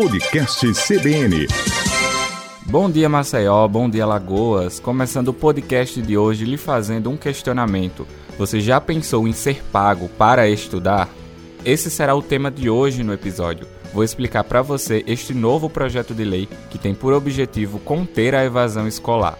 Podcast CBN. Bom dia, Maceió. Bom dia, Lagoas. Começando o podcast de hoje lhe fazendo um questionamento. Você já pensou em ser pago para estudar? Esse será o tema de hoje no episódio. Vou explicar para você este novo projeto de lei que tem por objetivo conter a evasão escolar.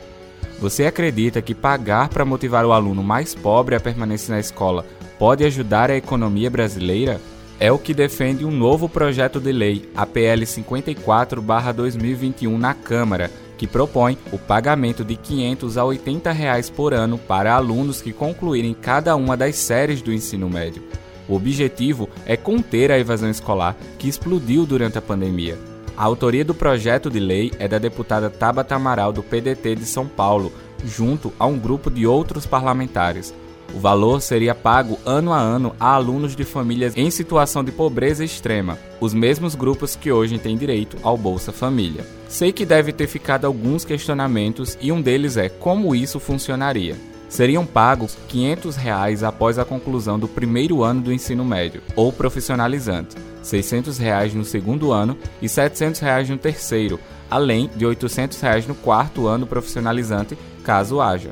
Você acredita que pagar para motivar o aluno mais pobre a permanecer na escola pode ajudar a economia brasileira? É o que defende um novo projeto de lei, a PL 54/2021 na Câmara, que propõe o pagamento de R$ 500 a 80 reais por ano para alunos que concluírem cada uma das séries do ensino médio. O objetivo é conter a evasão escolar que explodiu durante a pandemia. A autoria do projeto de lei é da deputada Tabata Amaral do PDT de São Paulo, junto a um grupo de outros parlamentares. O valor seria pago ano a ano a alunos de famílias em situação de pobreza extrema, os mesmos grupos que hoje têm direito ao Bolsa Família. Sei que deve ter ficado alguns questionamentos e um deles é como isso funcionaria. Seriam pagos 500 reais após a conclusão do primeiro ano do ensino médio ou profissionalizante, 600 reais no segundo ano e 700 reais no terceiro, além de 800 reais no quarto ano profissionalizante, caso haja.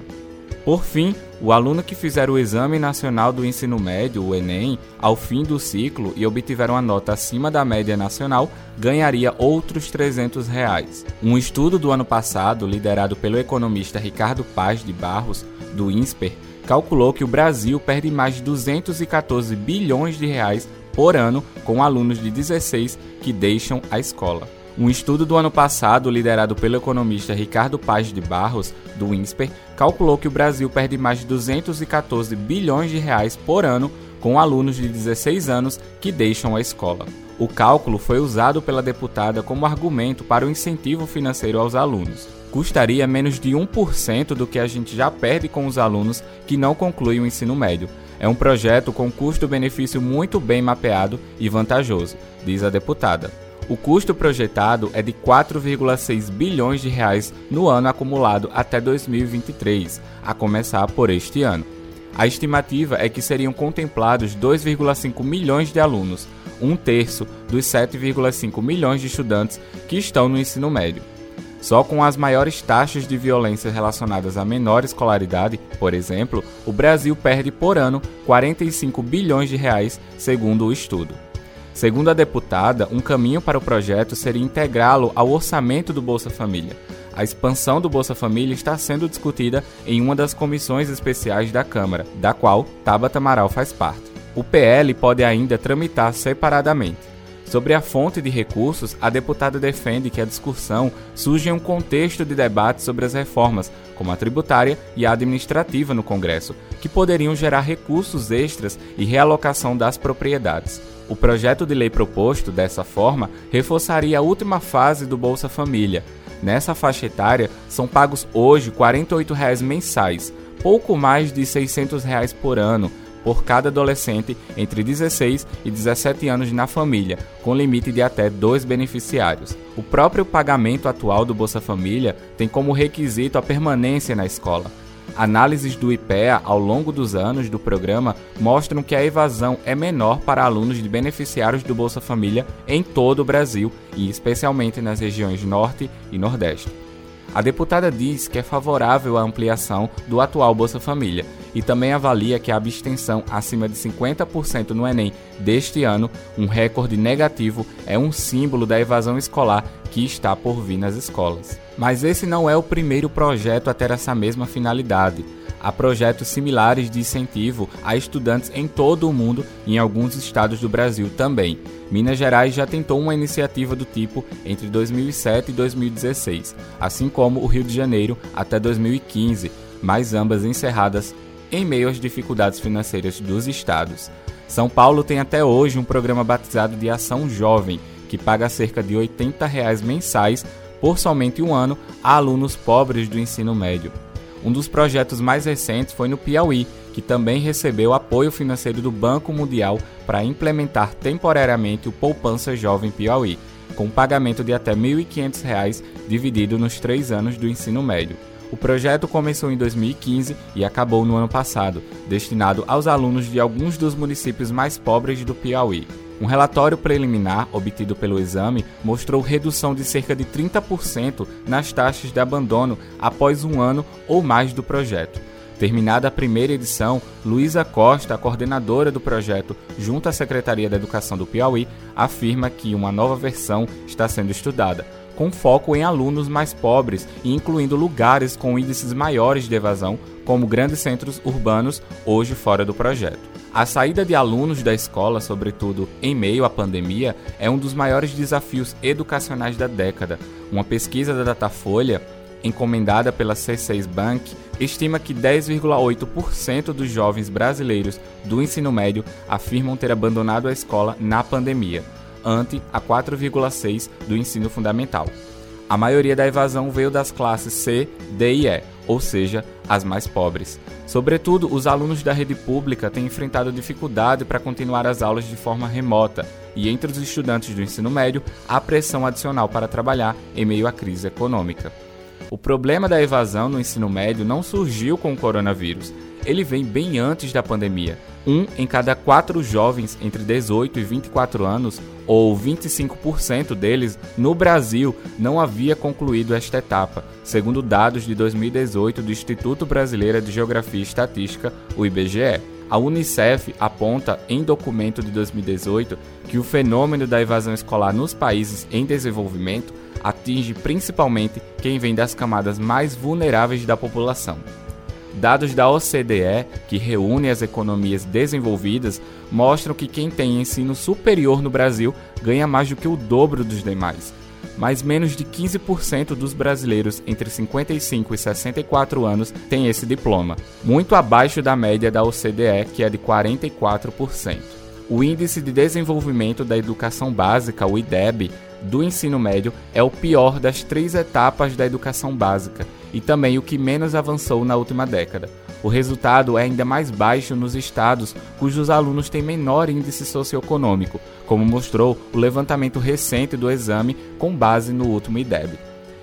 Por fim, o aluno que fizer o Exame Nacional do Ensino Médio, o Enem, ao fim do ciclo e obtiver uma nota acima da média nacional, ganharia outros 300 reais. Um estudo do ano passado, liderado pelo economista Ricardo Paz de Barros, do INSPER, calculou que o Brasil perde mais de 214 bilhões de reais por ano com alunos de 16 que deixam a escola. Um estudo do ano passado, liderado pelo economista Ricardo Paz de Barros, do INSPER, calculou que o Brasil perde mais de 214 bilhões de reais por ano com alunos de 16 anos que deixam a escola. O cálculo foi usado pela deputada como argumento para o incentivo financeiro aos alunos. Custaria menos de 1% do que a gente já perde com os alunos que não concluem o ensino médio. É um projeto com custo-benefício muito bem mapeado e vantajoso, diz a deputada. O custo projetado é de 4,6 bilhões de reais no ano acumulado até 2023, a começar por este ano. A estimativa é que seriam contemplados 2,5 milhões de alunos, um terço dos 7,5 milhões de estudantes que estão no ensino médio. Só com as maiores taxas de violência relacionadas à menor escolaridade, por exemplo, o Brasil perde por ano 45 bilhões de reais, segundo o estudo. Segundo a deputada, um caminho para o projeto seria integrá-lo ao orçamento do Bolsa Família. A expansão do Bolsa Família está sendo discutida em uma das comissões especiais da Câmara, da qual Tabata Amaral faz parte. O PL pode ainda tramitar separadamente. Sobre a fonte de recursos, a deputada defende que a discussão surge em um contexto de debate sobre as reformas, como a tributária e a administrativa no Congresso, que poderiam gerar recursos extras e realocação das propriedades. O projeto de lei proposto, dessa forma, reforçaria a última fase do Bolsa Família. Nessa faixa etária, são pagos hoje 48 reais mensais, pouco mais de 600 reais por ano, por cada adolescente entre 16 e 17 anos na família, com limite de até dois beneficiários. O próprio pagamento atual do Bolsa Família tem como requisito a permanência na escola. Análises do IPEA ao longo dos anos do programa mostram que a evasão é menor para alunos de beneficiários do Bolsa Família em todo o Brasil e especialmente nas regiões Norte e Nordeste. A deputada diz que é favorável à ampliação do atual Bolsa Família e também avalia que a abstenção acima de 50% no Enem deste ano, um recorde negativo, é um símbolo da evasão escolar que está por vir nas escolas. Mas esse não é o primeiro projeto a ter essa mesma finalidade. Há projetos similares de incentivo a estudantes em todo o mundo e em alguns estados do Brasil também. Minas Gerais já tentou uma iniciativa do tipo entre 2007 e 2016, assim como o Rio de Janeiro até 2015, mas ambas encerradas em meio às dificuldades financeiras dos estados. São Paulo tem até hoje um programa batizado de Ação Jovem, que paga cerca de 80 reais mensais por somente um ano a alunos pobres do ensino médio. Um dos projetos mais recentes foi no Piauí, que também recebeu apoio financeiro do Banco Mundial para implementar temporariamente o Poupança Jovem Piauí, com pagamento de até R$ 1.500 dividido nos três anos do ensino médio. O projeto começou em 2015 e acabou no ano passado, destinado aos alunos de alguns dos municípios mais pobres do Piauí. Um relatório preliminar obtido pelo exame mostrou redução de cerca de 30% nas taxas de abandono após um ano ou mais do projeto. Terminada a primeira edição, Luísa Costa, coordenadora do projeto junto à Secretaria da Educação do Piauí, afirma que uma nova versão está sendo estudada, com foco em alunos mais pobres e incluindo lugares com índices maiores de evasão, como grandes centros urbanos, hoje fora do projeto. A saída de alunos da escola, sobretudo em meio à pandemia, é um dos maiores desafios educacionais da década. Uma pesquisa da Datafolha, encomendada pela C6 Bank, estima que 10,8% dos jovens brasileiros do ensino médio afirmam ter abandonado a escola na pandemia, ante a 4,6% do ensino fundamental. A maioria da evasão veio das classes C, D e E, ou seja, as mais pobres. Sobretudo, os alunos da rede pública têm enfrentado dificuldade para continuar as aulas de forma remota, e entre os estudantes do ensino médio, há pressão adicional para trabalhar em meio à crise econômica. O problema da evasão no ensino médio não surgiu com o coronavírus. Ele vem bem antes da pandemia. Um em cada quatro jovens entre 18 e 24 anos, ou 25% deles, no Brasil, não havia concluído esta etapa, segundo dados de 2018 do Instituto Brasileiro de Geografia e Estatística, o IBGE. A Unicef aponta em documento de 2018 que o fenômeno da evasão escolar nos países em desenvolvimento atinge principalmente quem vem das camadas mais vulneráveis da população. Dados da OCDE, que reúne as economias desenvolvidas, mostram que quem tem ensino superior no Brasil ganha mais do que o dobro dos demais. Mas menos de 15% dos brasileiros entre 55 e 64 anos têm esse diploma, muito abaixo da média da OCDE, que é de 44%. O Índice de Desenvolvimento da Educação Básica, o IDEB, do ensino médio é o pior das três etapas da educação básica e também o que menos avançou na última década. O resultado é ainda mais baixo nos estados cujos alunos têm menor índice socioeconômico, como mostrou o levantamento recente do exame com base no último IDEB.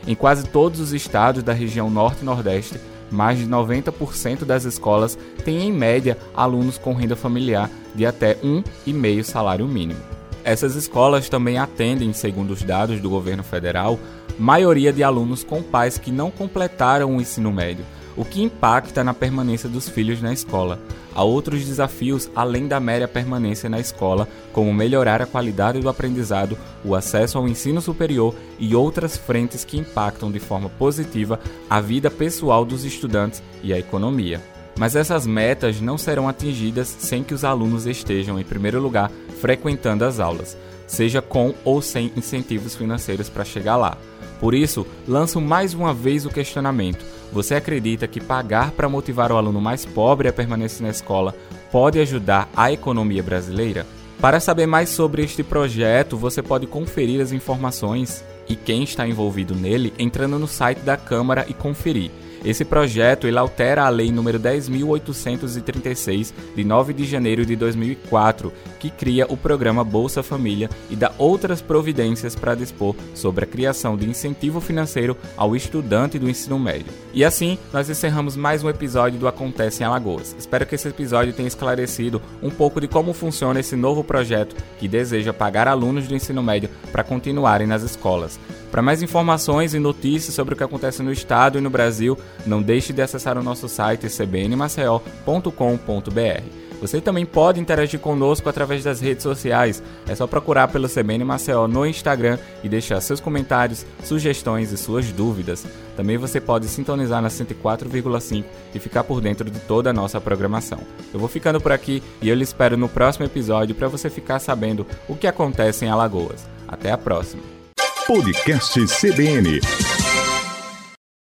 Em quase todos os estados da região Norte e Nordeste, mais de 90% das escolas têm em média alunos com renda familiar de até um e meio salário mínimo. Essas escolas também atendem, segundo os dados do governo federal, maioria de alunos com pais que não completaram o ensino médio, o que impacta na permanência dos filhos na escola. Há outros desafios além da mera permanência na escola, como melhorar a qualidade do aprendizado, o acesso ao ensino superior e outras frentes que impactam de forma positiva a vida pessoal dos estudantes e a economia. Mas essas metas não serão atingidas sem que os alunos estejam, em primeiro lugar, frequentando as aulas, seja com ou sem incentivos financeiros para chegar lá. Por isso, lanço mais uma vez o questionamento: você acredita que pagar para motivar o aluno mais pobre a permanecer na escola pode ajudar a economia brasileira? Para saber mais sobre este projeto, você pode conferir as informações e quem está envolvido nele entrando no site da Câmara e conferir esse projeto ele altera a Lei nº 10.836, de 9 de janeiro de 2004, que cria o programa Bolsa Família e dá outras providências para dispor sobre a criação de incentivo financeiro ao estudante do ensino médio. E assim, nós encerramos mais um episódio do Acontece em Alagoas. Espero que esse episódio tenha esclarecido um pouco de como funciona esse novo projeto que deseja pagar alunos do ensino médio para continuarem nas escolas. Para mais informações e notícias sobre o que acontece no estado e no Brasil, não deixe de acessar o nosso site cbnmaceo.com.br. Você também pode interagir conosco através das redes sociais. É só procurar pelo CBN Maceió no Instagram e deixar seus comentários, sugestões e suas dúvidas. Também você pode sintonizar na 104,5 e ficar por dentro de toda a nossa programação. Eu vou ficando por aqui e eu lhe espero no próximo episódio para você ficar sabendo o que acontece em Alagoas. Até a próxima! Podcast CBN.